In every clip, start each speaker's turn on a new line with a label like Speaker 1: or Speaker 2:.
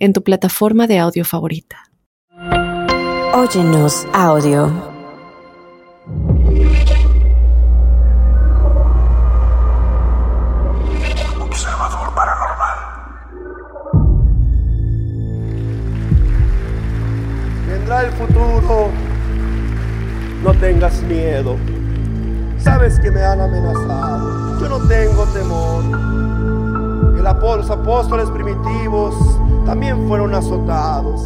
Speaker 1: en tu plataforma de audio favorita.
Speaker 2: Óyenos audio.
Speaker 3: Observador paranormal.
Speaker 4: Vendrá el futuro. No tengas miedo. Sabes que me han amenazado. Yo no tengo temor. Los apóstoles primitivos también fueron azotados.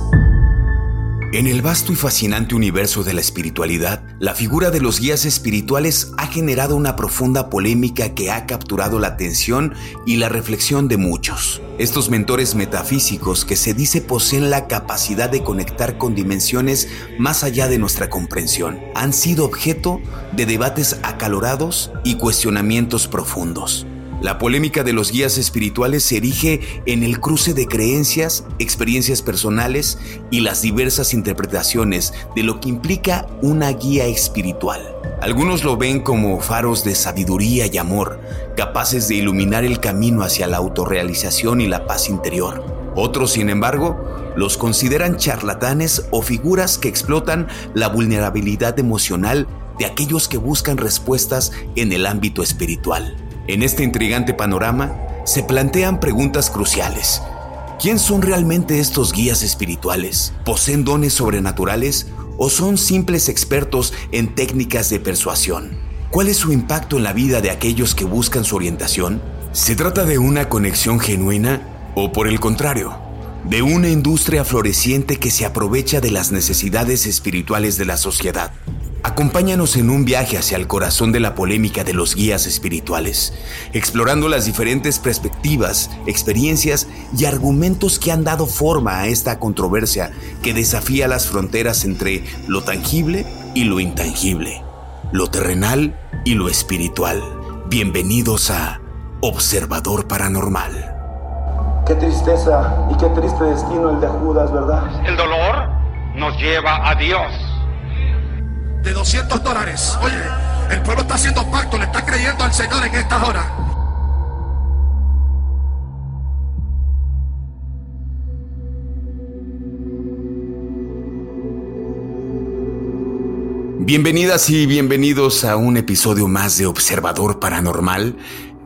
Speaker 3: En el vasto y fascinante universo de la espiritualidad, la figura de los guías espirituales ha generado una profunda polémica que ha capturado la atención y la reflexión de muchos. Estos mentores metafísicos que se dice poseen la capacidad de conectar con dimensiones más allá de nuestra comprensión han sido objeto de debates acalorados y cuestionamientos profundos. La polémica de los guías espirituales se erige en el cruce de creencias, experiencias personales y las diversas interpretaciones de lo que implica una guía espiritual. Algunos lo ven como faros de sabiduría y amor, capaces de iluminar el camino hacia la autorrealización y la paz interior. Otros, sin embargo, los consideran charlatanes o figuras que explotan la vulnerabilidad emocional de aquellos que buscan respuestas en el ámbito espiritual. En este intrigante panorama se plantean preguntas cruciales. ¿Quién son realmente estos guías espirituales? ¿Poseen dones sobrenaturales o son simples expertos en técnicas de persuasión? ¿Cuál es su impacto en la vida de aquellos que buscan su orientación? ¿Se trata de una conexión genuina o por el contrario, de una industria floreciente que se aprovecha de las necesidades espirituales de la sociedad? Acompáñanos en un viaje hacia el corazón de la polémica de los guías espirituales, explorando las diferentes perspectivas, experiencias y argumentos que han dado forma a esta controversia que desafía las fronteras entre lo tangible y lo intangible, lo terrenal y lo espiritual. Bienvenidos a Observador Paranormal.
Speaker 4: Qué tristeza y qué triste destino el de Judas, ¿verdad?
Speaker 5: El dolor nos lleva a Dios
Speaker 6: de 200 dólares. Oye, el pueblo está haciendo pacto, le está creyendo al Señor en esta hora.
Speaker 3: Bienvenidas y bienvenidos a un episodio más de Observador Paranormal.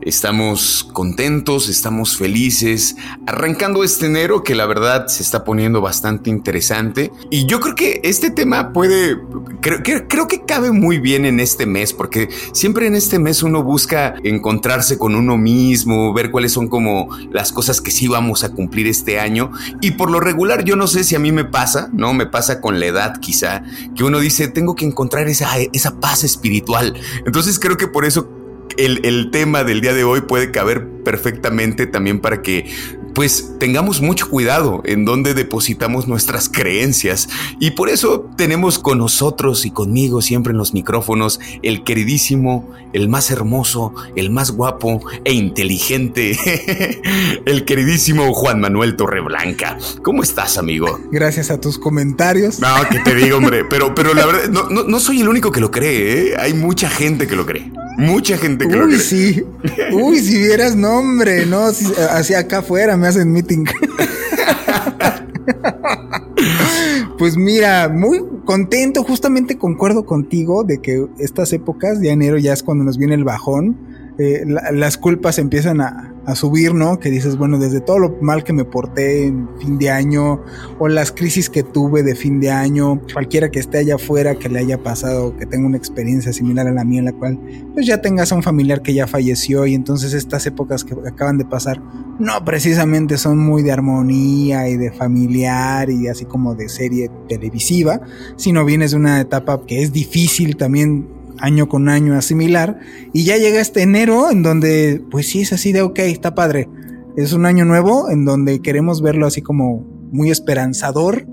Speaker 3: Estamos contentos, estamos felices, arrancando este enero que la verdad se está poniendo bastante interesante. Y yo creo que este tema puede, creo, creo, que cabe muy bien en este mes, porque siempre en este mes uno busca encontrarse con uno mismo, ver cuáles son como las cosas que sí vamos a cumplir este año. Y por lo regular, yo no sé si a mí me pasa, ¿no? Me pasa con la edad quizá, que uno dice, tengo que encontrar esa, esa paz espiritual. Entonces creo que por eso el, tema del día de hoy puede caber perfectamente también para que pues tengamos mucho cuidado en dónde depositamos nuestras creencias. Y por eso tenemos con nosotros y conmigo siempre en los micrófonos el queridísimo, el más hermoso, el más guapo e inteligente, el queridísimo Juan Manuel Torreblanca. ¿Cómo estás, amigo?
Speaker 7: Gracias a tus comentarios.
Speaker 3: No, que te digo, hombre, pero, pero la verdad, no, no, soy el único que lo cree, ¿eh? Hay mucha gente que lo cree. Mucha gente que
Speaker 7: Uy,
Speaker 3: lo cree.
Speaker 7: sí. Uy, si vieras nombre, no, hacia acá afuera me hacen meeting. pues mira, muy contento, justamente concuerdo contigo de que estas épocas de enero ya es cuando nos viene el bajón eh, las culpas empiezan a, subir, ¿no? Que dices, bueno, desde todo lo mal que me porté en fin de año o las crisis que tuve de fin de año, cualquiera que esté allá afuera que le haya pasado, que tenga una experiencia similar a la mía, en la cual pues ya tengas a un familiar que ya falleció y entonces estas épocas que acaban de pasar no precisamente son muy de armonía y de familiar y así como de serie televisiva, sino vienes de una etapa que es difícil también año con año asimilar. Y ya llega este enero en donde, pues sí, es así de, ok, está padre. Es un año nuevo en donde queremos verlo así como muy esperanzador,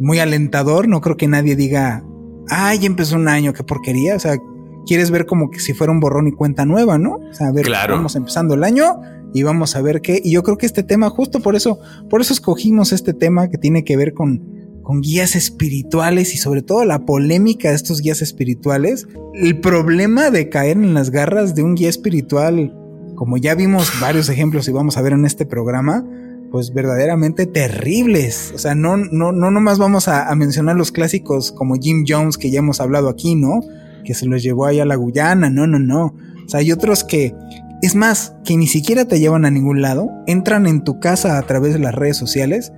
Speaker 7: muy alentador. No creo que nadie diga, ay, empezó un año, qué porquería. O sea, quieres ver como que si fuera un borrón y cuenta nueva, ¿no? O sea, a ver,
Speaker 3: Claro.
Speaker 7: vamos empezando el año y vamos a ver qué. Y yo creo que este tema, justo por eso, por eso escogimos este tema que tiene que ver con, con guías espirituales y sobre todo la polémica de estos guías espirituales. El problema de caer en las garras de un guía espiritual, como ya vimos varios ejemplos y vamos a ver en este programa, pues verdaderamente terribles. O sea, no, no, no nomás vamos a, a mencionar los clásicos como Jim Jones que ya hemos hablado aquí, ¿no? Que se los llevó ahí a la Guyana, no, no, no. O sea, hay otros que, es más, que ni siquiera te llevan a ningún lado, entran en tu casa a través de las redes sociales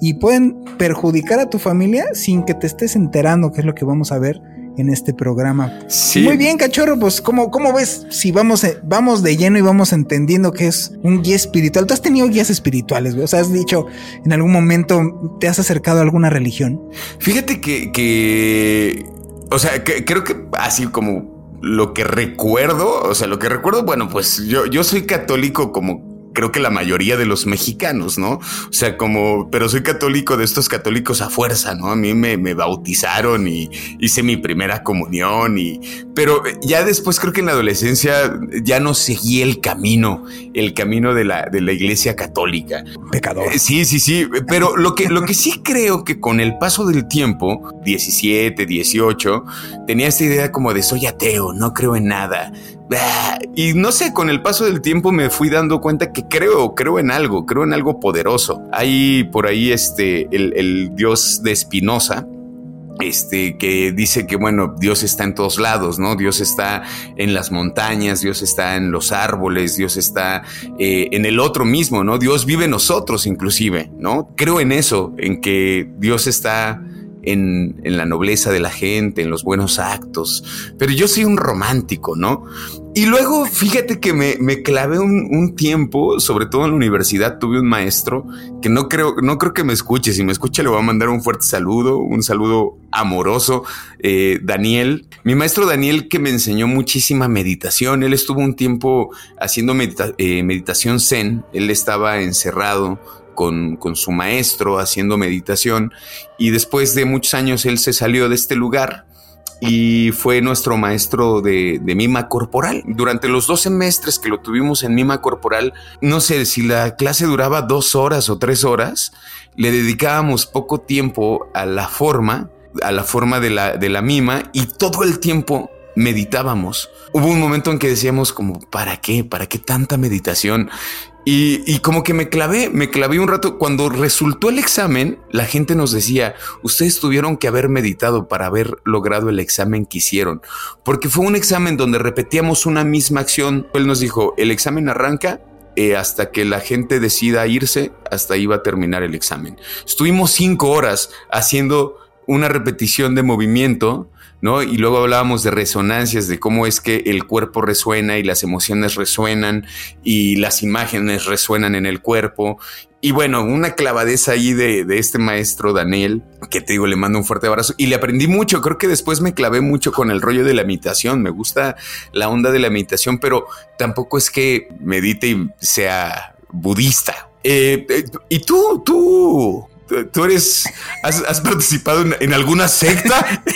Speaker 7: y pueden perjudicar a tu familia sin que te estés enterando, que es lo que vamos a ver en este programa.
Speaker 3: Sí.
Speaker 7: Muy bien, cachorro, pues ¿cómo, cómo ves si vamos, eh, vamos de lleno y vamos entendiendo que es un guía espiritual? ¿Tú has tenido guías espirituales, güey? O sea, has dicho, en algún momento te has acercado a alguna religión.
Speaker 3: Fíjate que, que o sea, que- creo que así como lo que recuerdo, o sea, lo que recuerdo, bueno, pues yo, yo soy católico como creo que la mayoría de los mexicanos, ¿no? O sea, como, pero soy católico de estos católicos a fuerza, ¿no? A mí me, me bautizaron y hice mi primera comunión y, pero ya después creo que en la adolescencia ya no seguí el camino, el camino de la, de la iglesia católica.
Speaker 7: Pecador.
Speaker 3: Eh, Sí, sí, sí, pero lo que, lo que sí creo que con el paso del tiempo, 17, 18, tenía esta idea como de soy ateo, no creo en nada. Y no sé, con el paso del tiempo me fui dando cuenta que creo, creo en algo, creo en algo poderoso. Hay por ahí este, el, el dios de Spinoza, este, que dice que, bueno, Dios está en todos lados, ¿no? Dios está en las montañas, Dios está en los árboles, Dios está eh, en el otro mismo, ¿no? Dios vive en nosotros inclusive, ¿no? Creo en eso, en que Dios está en, la nobleza de la gente, en los buenos actos, pero yo soy un romántico, ¿no? Y luego, fíjate que me, me clavé un, un tiempo, sobre todo en la universidad, tuve un maestro que no creo, no creo que me escuche. Si me escucha, le voy a mandar un fuerte saludo, un saludo amoroso. Eh, Daniel, mi maestro Daniel, que me enseñó muchísima meditación. Él estuvo un tiempo haciendo eh, meditación zen. Él estaba encerrado con, con su maestro haciendo meditación y después de muchos años él se salió de este lugar y fue nuestro maestro de, de mima corporal. Durante los dos semestres que lo tuvimos en mima corporal, no sé si la clase duraba dos horas o tres horas, le dedicábamos poco tiempo a la forma, a la forma de la, de la mima y todo el tiempo meditábamos. Hubo un momento en que decíamos como, ¿para qué? ¿Para qué tanta meditación? Y, y, como que me clavé, me clavé un rato. Cuando resultó el examen, la gente nos decía, ustedes tuvieron que haber meditado para haber logrado el examen que hicieron, porque fue un examen donde repetíamos una misma acción. Él nos dijo, el examen arranca eh, hasta que la gente decida irse, hasta va a terminar el examen. Estuvimos cinco horas haciendo una repetición de movimiento ¿no? Y luego hablábamos de resonancias, de cómo es que el cuerpo resuena y las emociones resuenan y las imágenes resuenan en el cuerpo. Y bueno, una clavadeza ahí de, de, este maestro Daniel, que te digo, le mando un fuerte abrazo y le aprendí mucho. Creo que después me clavé mucho con el rollo de la meditación. Me gusta la onda de la meditación, pero tampoco es que medite y sea budista. Eh, eh, y tú, tú, ¿Tú eres, has, has participado en, en, alguna secta?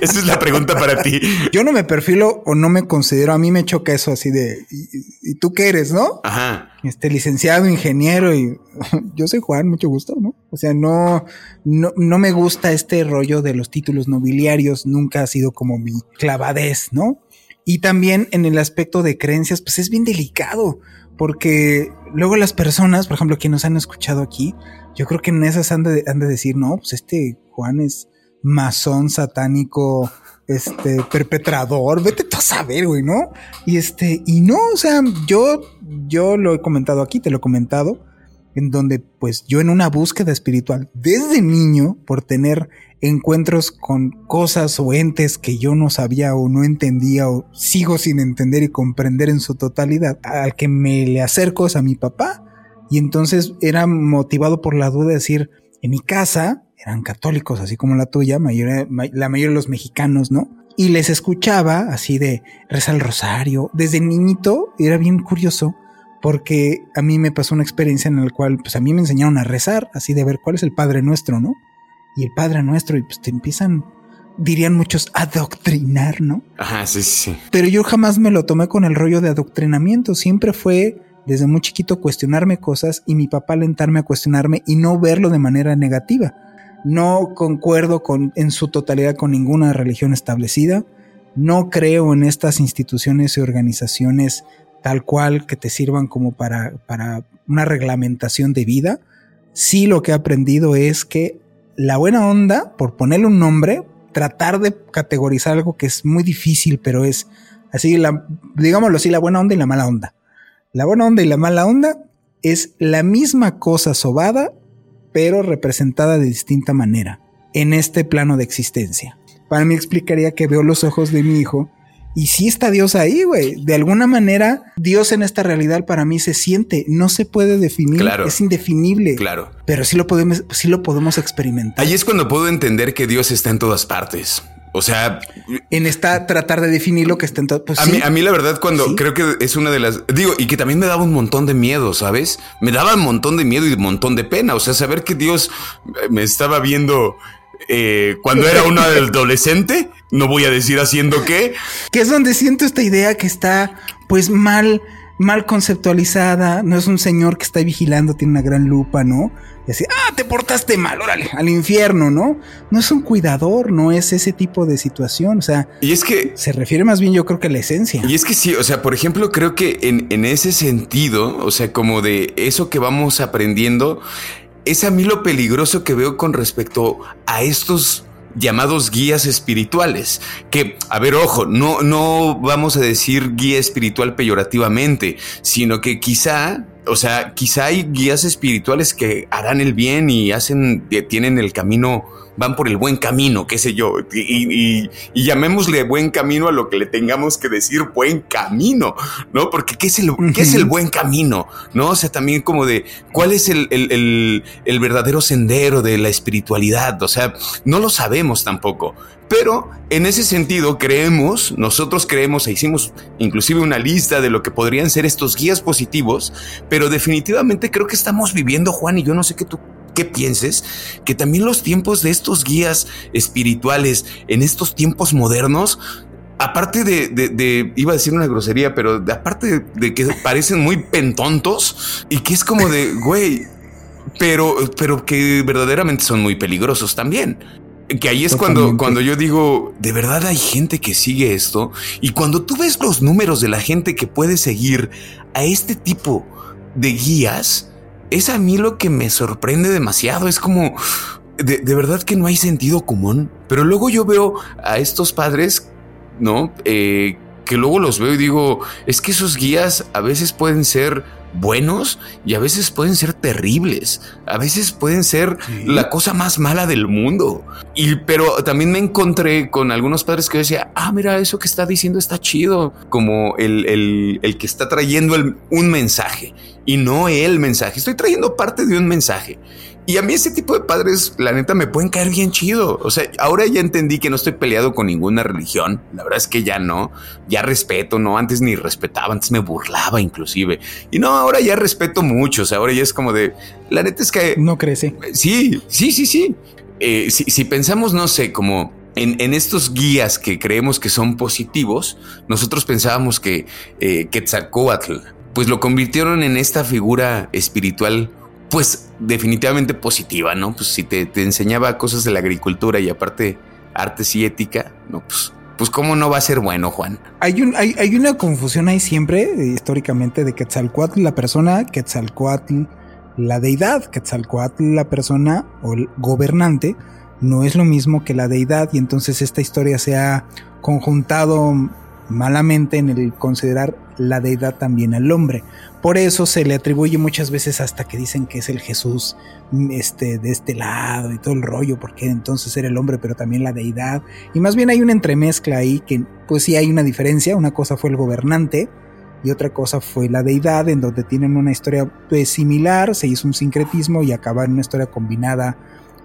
Speaker 3: Esa es la pregunta para ti.
Speaker 7: Yo no me perfilo o no me considero, a mí me choca eso así de, ¿y, y tú qué eres, no?
Speaker 3: Ajá.
Speaker 7: Este licenciado, ingeniero y yo soy Juan, mucho gusto, ¿no? O sea, no, no, no me gusta este rollo de los títulos nobiliarios, nunca ha sido como mi clavadez, ¿no? Y también en el aspecto de creencias, pues es bien delicado porque luego las personas, por ejemplo, que nos han escuchado aquí, yo creo que en esas han de, han de decir, no, pues este Juan es masón satánico, este perpetrador, vete tú a saber, güey, ¿no? Y este, y no, o sea, yo, yo lo he comentado aquí, te lo he comentado, en donde pues yo en una búsqueda espiritual desde niño por tener encuentros con cosas o entes que yo no sabía o no entendía o sigo sin entender y comprender en su totalidad, al que me le acerco es a mi papá y entonces era motivado por la duda de decir, en mi casa eran católicos así como la tuya, mayor, la mayoría de los mexicanos, ¿no? Y les escuchaba así de reza el rosario, desde niñito era bien curioso porque a mí me pasó una experiencia en la cual pues a mí me enseñaron a rezar, así de ver cuál es el Padre Nuestro, ¿no? Y el Padre Nuestro, y pues te empiezan, dirían muchos, a adoctrinar, ¿no?
Speaker 3: Ajá, sí, sí, sí.
Speaker 7: Pero yo jamás me lo tomé con el rollo de adoctrinamiento, siempre fue desde muy chiquito cuestionarme cosas y mi papá alentarme a cuestionarme y no verlo de manera negativa. No concuerdo con, en su totalidad con ninguna religión establecida. No creo en estas instituciones y organizaciones tal cual que te sirvan como para, para una reglamentación de vida. Sí lo que he aprendido es que la buena onda, por ponerle un nombre, tratar de categorizar algo que es muy difícil, pero es así, la, digámoslo así, la buena onda y la mala onda. La buena onda y la mala onda es la misma cosa sobada, pero representada de distinta manera en este plano de existencia. Para mí explicaría que veo los ojos de mi hijo y sí está Dios ahí, güey. De alguna manera, Dios en esta realidad para mí se siente, no se puede definir,
Speaker 3: Claro.
Speaker 7: es indefinible.
Speaker 3: Claro.
Speaker 7: Pero sí lo podemos, sí lo podemos experimentar.
Speaker 3: Ahí es cuando puedo entender que Dios está en todas partes. O sea,
Speaker 7: En esta tratar de definir lo que está en todo. Pues
Speaker 3: a,
Speaker 7: sí.
Speaker 3: mí, a mí la verdad cuando
Speaker 7: Sí.
Speaker 3: creo que es una de las... Digo, y que también me daba un montón de miedo, ¿sabes? Me daba un montón de miedo y un montón de pena. O sea, saber que Dios eh, me estaba viendo eh, cuando era una adolescente, no voy a decir haciendo qué.
Speaker 7: que es donde siento esta idea que está pues mal, mal conceptualizada, no es un señor que está vigilando, tiene una gran lupa, ¿no? Y así, ah, te portaste mal, órale, al infierno, ¿no? No es un cuidador, no es ese tipo de situación, o sea,
Speaker 3: Y es que
Speaker 7: se refiere más bien yo creo que a la esencia.
Speaker 3: Y es que sí, o sea, por ejemplo, creo que en, en ese sentido, o sea, como de eso que vamos aprendiendo, es a mí lo peligroso que veo con respecto a estos llamados guías espirituales. Que, a ver, ojo, no, no vamos a decir guía espiritual peyorativamente, sino que quizá, o sea, quizá hay guías espirituales que harán el bien y hacen, tienen el camino van por el buen camino, qué sé yo, y, y- y llamémosle buen camino a lo que le tengamos que decir buen camino, ¿no? Porque ¿qué es el, qué es el buen camino? ¿No? O sea, también como de cuál es el, el- el- el verdadero sendero de la espiritualidad, o sea, no lo sabemos tampoco. Pero en ese sentido creemos, nosotros creemos e hicimos inclusive una lista de lo que podrían ser estos guías positivos, pero definitivamente creo que estamos viviendo, Juan, y yo no sé qué tú qué pienses, que también los tiempos de estos guías espirituales en estos tiempos modernos, aparte de, de- iba a decir una grosería, pero de- aparte de, de que parecen muy pentontos y que es como de, güey, pero, pero que verdaderamente son muy peligrosos también. Que ahí es cuando, cuando yo digo, de verdad hay gente que sigue esto. Y cuando tú ves los números de la gente que puede seguir a este tipo de guías, es a mí lo que me sorprende demasiado. Es como, de, de verdad que no hay sentido común. Pero luego yo veo a estos padres, ¿no? Eh, que luego los veo y digo, es que esos guías a veces pueden ser buenos y a veces pueden ser terribles. A veces pueden ser la cosa más mala del mundo. Y pero también me encontré con algunos padres que decía, ah, mira, eso que está diciendo está chido. Como el, el- el que está trayendo el- un mensaje y no el mensaje. Estoy trayendo parte de un mensaje. Y a mí ese tipo de padres, la neta, me pueden caer bien chido. O sea, ahora ya entendí que no estoy peleado con ninguna religión. La verdad es que ya no. Ya respeto, no. Antes ni respetaba, antes me burlaba inclusive. Y no, ahora ya respeto mucho. O sea, ahora ya es como de... La neta es que...
Speaker 7: No crece.
Speaker 3: Sí, sí, sí, sí. Eh, si, si pensamos, no sé, como en, en estos guías que creemos que son positivos, nosotros pensábamos que eh, Quetzalcóatl, pues lo convirtieron en esta figura espiritual, pues definitivamente positiva, ¿no? Pues si te, te enseñaba cosas de la agricultura y aparte artes y ética, no, pues, pues cómo no va a ser bueno, Juan.
Speaker 7: Hay, un, hay, hay una confusión ahí siempre, eh, históricamente, de Quetzalcoatl, la persona, Quetzalcoatl, la deidad, Quetzalcoatl, la persona o el gobernante, no es lo mismo que la deidad, y entonces esta historia se ha conjuntado malamente en el considerar la deidad también al hombre. Por eso se le atribuye muchas veces hasta que dicen que es el Jesús mm, este, de este lado y todo el rollo, porque entonces era el hombre, pero también la deidad. Y más bien hay una entremezcla ahí que pues sí hay una diferencia. Una cosa fue el gobernante y otra cosa fue la deidad, en donde tienen una historia pues, similar, se hizo un sincretismo y acaba en una historia combinada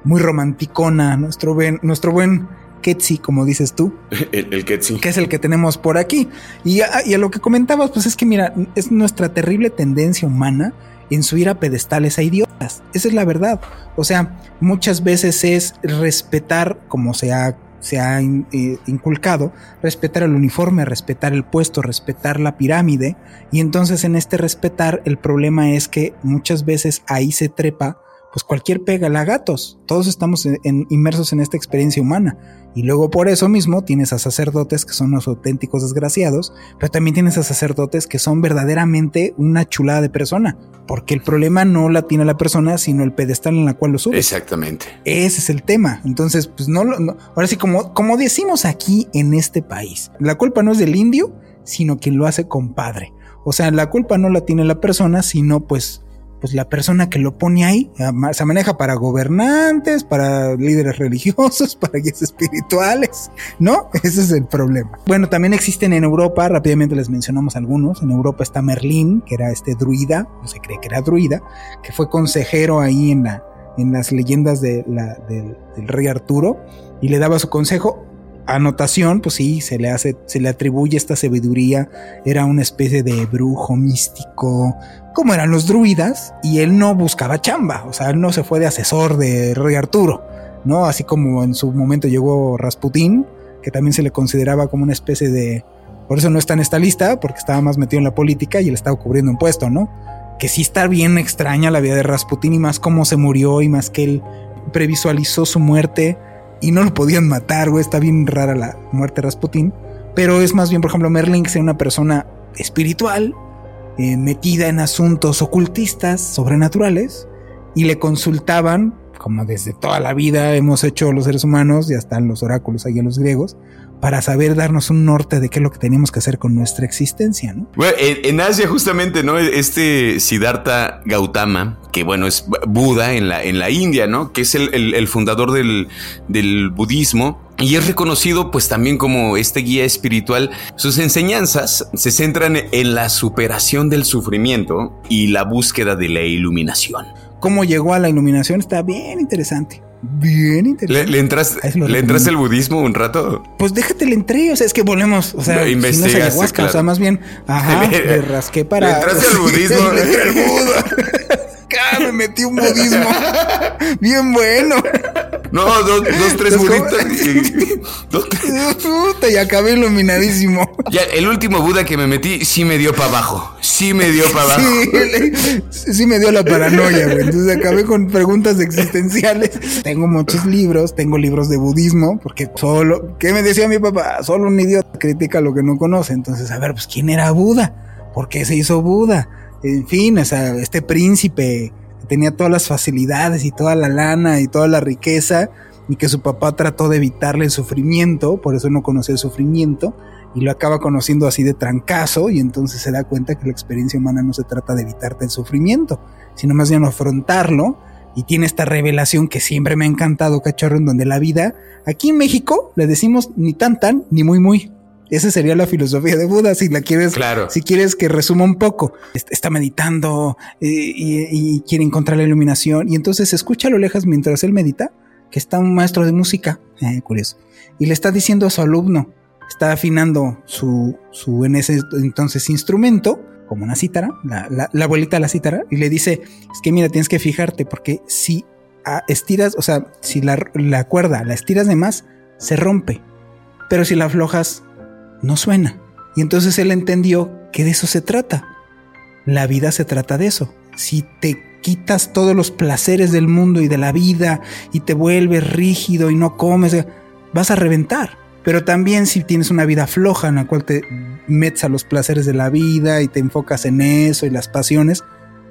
Speaker 7: muy romanticona. Nuestro nuestro buen Ketsi, como dices tú.
Speaker 3: el, el Ketsi.
Speaker 7: Que es el que tenemos por aquí. Y a, y a lo que comentabas, pues es que mira, es nuestra terrible tendencia humana en subir a pedestales a idiotas. Esa es la verdad. O sea, muchas veces es respetar, como se ha, se ha eh, inculcado, respetar el uniforme, respetar el puesto, respetar la pirámide. Y entonces en este respetar, el problema es que muchas veces ahí se trepa pues cualquier pega la gatos. Todos estamos en, inmersos en esta experiencia humana. Y luego por eso mismo tienes a sacerdotes que son los auténticos desgraciados, pero también tienes a sacerdotes que son verdaderamente una chulada de persona. Porque el problema no la tiene la persona, sino el pedestal en la cual lo sube.
Speaker 3: Exactamente.
Speaker 7: Ese es el tema. Entonces, pues no, no ahora sí, como, como decimos aquí en este país, la culpa no es del indio, sino quien lo hace compadre. O sea, la culpa no la tiene la persona, sino pues pues la persona que lo pone ahí se maneja para gobernantes, para líderes religiosos, para guías espirituales, ¿no? Ese es el problema. Bueno, también existen en Europa, rápidamente les mencionamos algunos, en Europa está Merlín, que era este druida, no se cree que era druida, que fue consejero ahí en, la, en las leyendas del, del rey Arturo y le daba su consejo anotación, pues sí, se le hace, se le atribuye esta sabiduría, era una especie de brujo místico, como eran los druidas, y él no buscaba chamba, o sea, él no se fue de asesor de Rey Arturo, ¿no? Así como en su momento llegó Rasputín, que también se le consideraba como una especie de... Por eso no está en esta lista, porque estaba más metido en la política y él estaba cubriendo un puesto, ¿no? Que sí está bien extraña la vida de Rasputín y más cómo se murió y más que él previsualizó su muerte y no lo podían matar, güey. Está bien rara la muerte de Rasputín. Pero es más bien, por ejemplo, Merlin, que es una persona espiritual, eh, metida en asuntos ocultistas, sobrenaturales, y le consultaban, como desde toda la vida hemos hecho los seres humanos, y hasta los oráculos ahí a los griegos, para saber darnos un norte de qué es lo que tenemos que hacer con nuestra existencia, ¿no?
Speaker 3: Bueno, en, Asia justamente, ¿no? Este Siddhartha Gautama, que bueno, es Buda en la, en la India, ¿no? Que es el, fundador del, del budismo. Y es reconocido pues también como este guía espiritual. Sus enseñanzas se centran en la superación del sufrimiento y la búsqueda de la iluminación.
Speaker 7: ¿Cómo llegó a la iluminación? Está bien interesante. Bien interesante.
Speaker 3: ¿Le, entras, ¿le entras el budismo un rato?
Speaker 7: Pues déjate le entré, o sea, es que volvemos, o sea,
Speaker 3: no, si no ayahuasca,
Speaker 7: o sea, más bien, ajá, le rasqué para...
Speaker 3: Le entraste al budismo.
Speaker 7: le entré al Buda. me metí un budismo bien bueno.
Speaker 3: No, dos, dos tres buditas.
Speaker 7: Puta, y acabé iluminadísimo.
Speaker 3: Ya, el último Buda que me metí sí me dio para abajo. Sí me dio para abajo.
Speaker 7: Sí, sí me dio la paranoia, güey. Entonces acabé con preguntas existenciales. Tengo muchos libros, tengo libros de budismo, porque solo, ¿qué me decía mi papá? Solo un idiota critica lo que no conoce. Entonces, a ver, pues, ¿quién era Buda? ¿Por qué se hizo Buda? En fin, o sea, este príncipe que tenía todas las facilidades y toda la lana y toda la riqueza y que su papá trató de evitarle el sufrimiento, por eso no conocía el sufrimiento y lo acaba conociendo así de trancazo y entonces se da cuenta que la experiencia humana no se trata de evitarte el sufrimiento, sino más bien afrontarlo y tiene esta revelación que siempre me ha encantado, cachorro, en donde la vida, aquí en México le decimos ni tan tan ni muy muy. Esa sería la filosofía de Buda, si la quieres,
Speaker 3: claro.
Speaker 7: si quieres que resuma un poco. Está meditando eh, y, quiere encontrar la iluminación y entonces escucha a lo lejos mientras él medita que está un maestro de música, eh, curioso, y le está diciendo a su alumno, está afinando su, su en ese entonces instrumento, como una cítara, la, la, abuelita de la cítara, y le dice, es que mira, tienes que fijarte porque si ah, estiras, o sea, si la, la cuerda la estiras de más, se rompe, pero si la aflojas, no suena. Y entonces él entendió que de eso se trata. La vida se trata de eso. Si te quitas todos los placeres del mundo y de la vida y te vuelves rígido y no comes, vas a reventar. Pero también si tienes una vida floja en la cual te metes a los placeres de la vida y te enfocas en eso y las pasiones,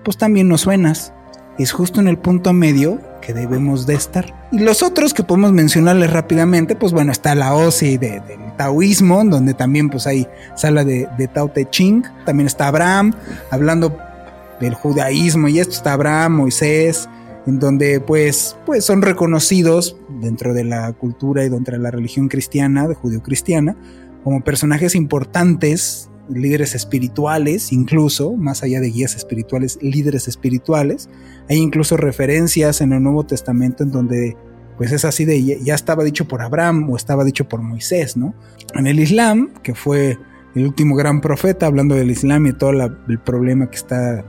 Speaker 7: pues también no suenas. Es justo en el punto medio que debemos de estar. Y los otros que podemos mencionarles rápidamente, pues bueno, está la OSI de, del taoísmo, donde también pues hay sala de, de Tao Te Ching, también está Abraham, hablando del judaísmo, y esto está Abraham, Moisés, en donde pues, pues son reconocidos dentro de la cultura y dentro de la religión cristiana, de judío-cristiana, como personajes importantes, líderes espirituales, incluso, más allá de guías espirituales, líderes espirituales. Hay incluso referencias en el Nuevo Testamento en donde pues es así de ya estaba dicho por Abraham o estaba dicho por Moisés, ¿no? En el Islam, que fue el último gran profeta, hablando del Islam y todo el problema que está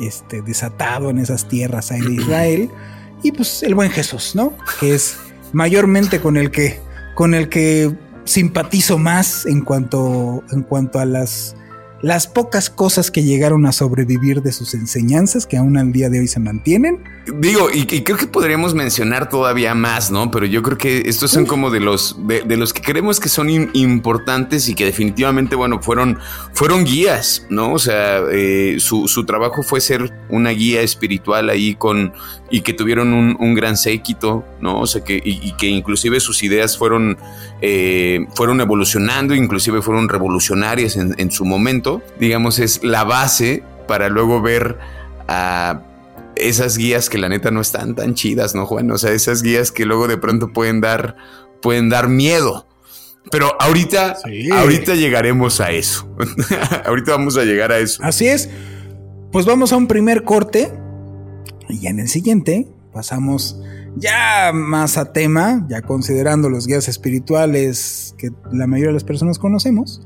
Speaker 7: este, desatado en esas tierras ahí de Israel, y pues el buen Jesús, ¿no? Que es mayormente con el que, con el que simpatizo más en cuanto, en cuanto a las las pocas cosas que llegaron a sobrevivir de sus enseñanzas, que aún al día de hoy se mantienen.
Speaker 3: Digo, y, creo que podríamos mencionar todavía más, ¿no? Pero yo creo que estos son como de los, de, los que creemos que son importantes y que definitivamente, bueno, fueron, fueron guías, ¿no? O sea, eh, su, su, trabajo fue ser una guía espiritual ahí con, y que tuvieron un, un gran séquito, ¿no? O sea, que, y, que inclusive sus ideas fueron, eh, fueron evolucionando, inclusive fueron revolucionarias en, en su momento digamos, es la base para luego ver a esas guías que la neta no están tan chidas, ¿no, Juan? O sea, esas guías que luego de pronto pueden dar, pueden dar miedo. Pero ahorita, ahorita llegaremos a eso. ahorita vamos a llegar a eso.
Speaker 7: Así es. Pues vamos a un primer corte y en el siguiente pasamos ya más a tema, ya considerando los guías espirituales que la mayoría de las personas conocemos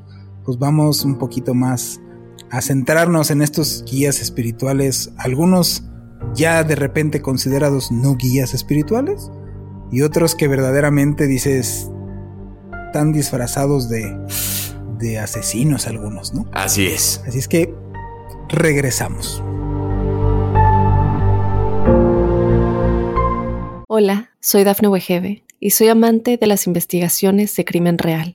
Speaker 7: pues vamos un poquito más a centrarnos en estos guías espirituales, algunos ya de repente considerados no guías espirituales y otros que verdaderamente dices tan disfrazados de, de asesinos algunos, ¿no?
Speaker 3: Así es.
Speaker 7: Así es que regresamos.
Speaker 1: Hola, soy Dafne Wegebe y soy amante de las investigaciones de crimen real.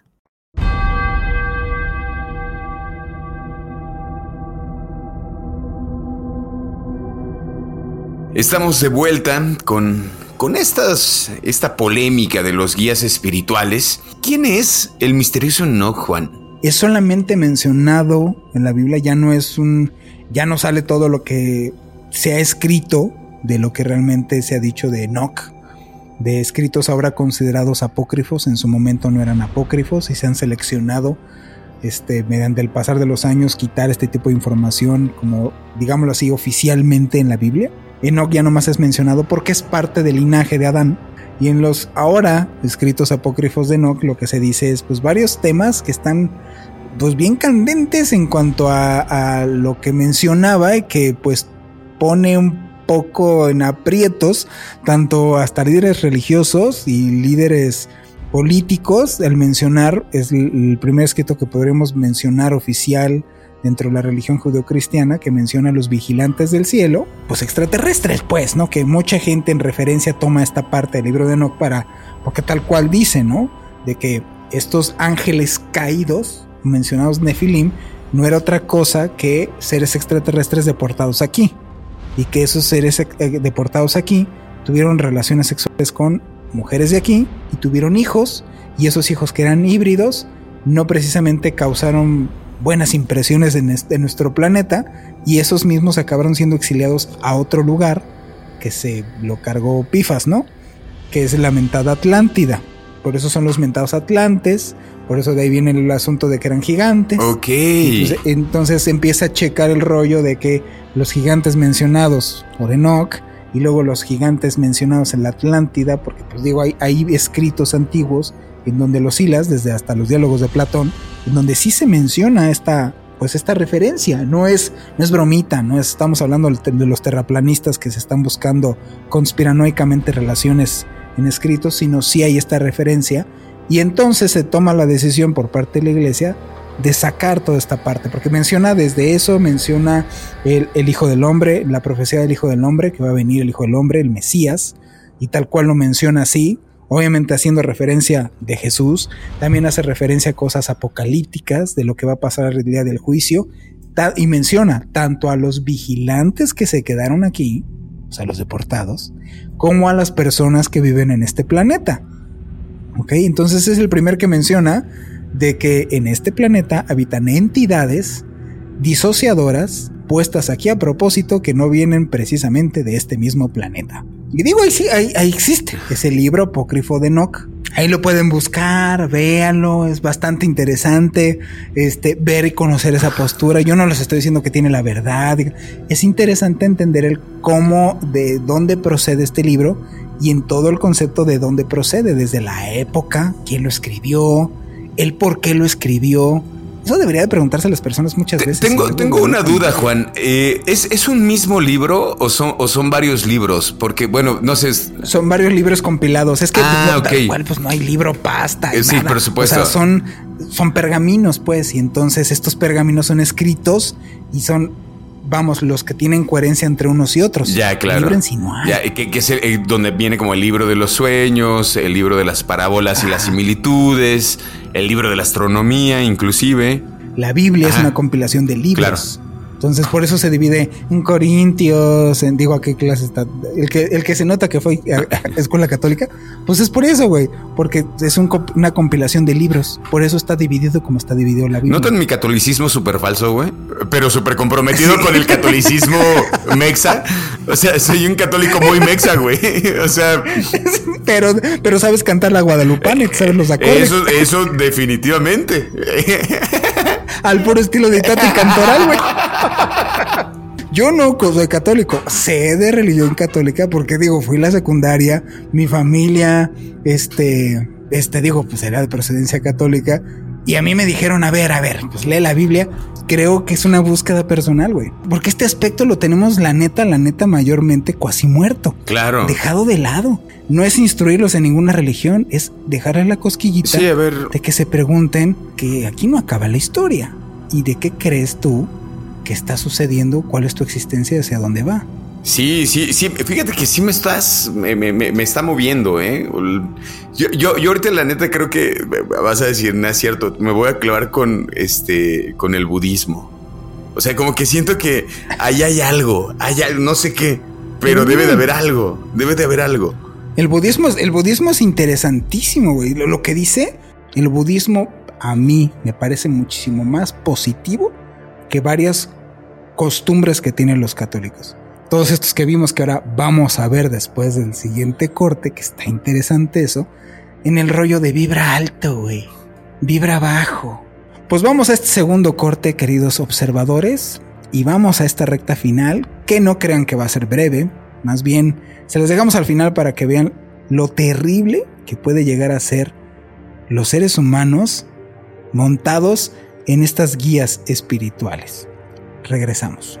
Speaker 3: Estamos de vuelta con, con estas, esta polémica de los guías espirituales. ¿Quién es el misterioso Enoch, Juan?
Speaker 7: Es solamente mencionado en la Biblia, ya no es un. ya no sale todo lo que se ha escrito de lo que realmente se ha dicho de Enoch. De escritos ahora considerados apócrifos, en su momento no eran apócrifos y se han seleccionado este, mediante el pasar de los años quitar este tipo de información como, digámoslo así, oficialmente en la Biblia. Enoch ya nomás es mencionado porque es parte del linaje de Adán. Y en los ahora escritos apócrifos de Enoch lo que se dice es pues varios temas que están pues bien candentes en cuanto a, lo que mencionaba y que pues pone un poco en aprietos tanto hasta líderes religiosos y líderes políticos. El mencionar es el primer escrito que podremos mencionar oficial dentro de la religión judeocristiana que menciona a los vigilantes del cielo, pues extraterrestres, pues, ¿no? Que mucha gente en referencia toma esta parte del libro de Enoch para, porque tal cual dice, ¿no? De que estos ángeles caídos, mencionados Nefilim, no era otra cosa que seres extraterrestres deportados aquí. Y que esos seres eh, deportados aquí tuvieron relaciones sexuales con mujeres de aquí y tuvieron hijos. Y esos hijos que eran híbridos no precisamente causaron buenas impresiones de, nuestro planeta y esos mismos acabaron siendo exiliados a otro lugar que se lo cargó Pifas, ¿no? Que es la mentada Atlántida. Por eso son los mentados Atlantes, por eso de ahí viene el asunto de que eran gigantes.
Speaker 3: Ok.
Speaker 7: Entonces, entonces, empieza a checar el rollo de que los gigantes mencionados por Enoch y luego los gigantes mencionados en la Atlántida, porque pues digo, hay, hay escritos antiguos en donde los hilas, desde hasta los diálogos de Platón, en donde sí se menciona esta, pues esta referencia, no es, no es bromita, no estamos hablando de los terraplanistas que se están buscando conspiranoicamente relaciones en escritos, sino sí hay esta referencia, y entonces se toma la decisión por parte de la iglesia de sacar toda esta parte, porque menciona desde eso, menciona el, el Hijo del Hombre, la profecía del Hijo del Hombre, que va a venir el Hijo del Hombre, el Mesías, y tal cual lo menciona así, obviamente haciendo referencia de Jesús, también hace referencia a cosas apocalípticas de lo que va a pasar el día del juicio, y menciona tanto a los vigilantes que se quedaron aquí, o sea, los deportados, como a las personas que viven en este planeta. ¿Ok? Entonces es el primer que menciona de que en este planeta habitan entidades disociadoras puestas aquí a propósito que no vienen precisamente de este mismo planeta. Y digo, ahí sí, ahí, ahí existe ese libro apócrifo de Nock. Ahí lo pueden buscar, véanlo, es bastante interesante este, ver y conocer esa postura. Yo no les estoy diciendo que tiene la verdad. Es interesante entender el cómo, de dónde procede este libro y en todo el concepto de dónde procede, desde la época, quién lo escribió, el por qué lo escribió, eso debería de preguntarse a las personas muchas veces.
Speaker 3: Tengo, tengo una duda, Juan. Eh, ¿es, un mismo libro o son, o son varios libros? Porque, bueno, no sé.
Speaker 7: Son varios libros compilados. Es que
Speaker 3: ah,
Speaker 7: pues, no, pues no hay libro pasta.
Speaker 3: Eh, sí, por supuesto.
Speaker 7: O sea, son, son pergaminos, pues. Y entonces estos pergaminos son escritos y son vamos, los que tienen coherencia entre unos y otros.
Speaker 3: Ya, claro.
Speaker 7: El libro
Speaker 3: Ya, que, es el, donde viene como el libro de los sueños, el libro de las parábolas y las similitudes, el libro de la astronomía, inclusive.
Speaker 7: La Biblia es una compilación de libros. Claro. Entonces, por eso se divide en Corintios, en digo a qué clase está. El que, el que se nota que fue a, escuela católica, pues es por eso, güey. Porque es una compilación de libros. Por eso está dividido como está dividido la Biblia.
Speaker 3: ¿Notan mi catolicismo súper falso, güey? Pero súper comprometido con el catolicismo mexa. O sea, soy un católico muy mexa, güey. O sea.
Speaker 7: pero, pero sabes cantar la guadalupana, sabes los acordes.
Speaker 3: Eso, eso definitivamente.
Speaker 7: Al puro estilo de Tati Cantoral, güey. Yo no soy católico, sé de religión católica porque digo, fui la secundaria, mi familia, este, este, digo, pues era de procedencia católica y a mí me dijeron, a ver, a ver, pues lee la Biblia. Creo que es una búsqueda personal, güey. Porque este aspecto lo tenemos, la neta, la neta, mayormente cuasi muerto.
Speaker 3: Claro.
Speaker 7: Dejado de lado. No es instruirlos en ninguna religión, es dejarles la cosquillita de que se pregunten que aquí no acaba la historia. ¿Y de qué crees tú qué está sucediendo, cuál es tu existencia y hacia dónde va.
Speaker 3: Sí, sí, sí. Fíjate que sí me estás, me, me, me está moviendo, ¿eh? Yo, yo, yo, ahorita la neta creo que vas a decir, no es cierto, me voy a clavar con este, con el budismo. O sea, como que siento que ahí hay algo, hay no sé qué, pero debe de haber algo, debe de haber algo.
Speaker 7: El budismo, el budismo es interesantísimo, güey. Lo, lo que dice, el budismo a mí me parece muchísimo más positivo que varias costumbres que tienen los católicos. Todos estos que vimos que ahora vamos a ver después del siguiente corte, que está interesante eso, en el rollo de vibra alto, güey, vibra bajo. Pues vamos a este segundo corte, queridos observadores, y vamos a esta recta final, que no crean que va a ser breve, más bien se les dejamos al final para que vean lo terrible que puede llegar a ser los seres humanos montados en estas guías espirituales. Regresamos.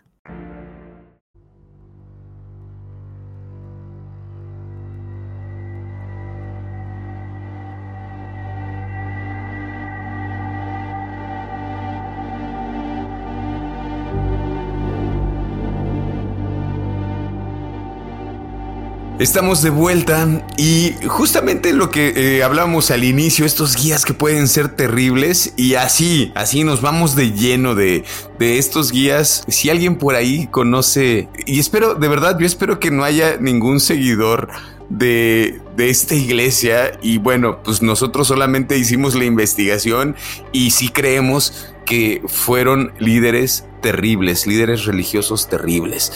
Speaker 3: Estamos de vuelta y justamente lo que eh, hablábamos al inicio, estos guías que pueden ser terribles y así, así nos vamos de lleno de, de estos guías. Si alguien por ahí conoce, y espero, de verdad, yo espero que no haya ningún seguidor de, de, esta iglesia y bueno, pues nosotros solamente hicimos la investigación y sí creemos que fueron líderes terribles, líderes religiosos terribles.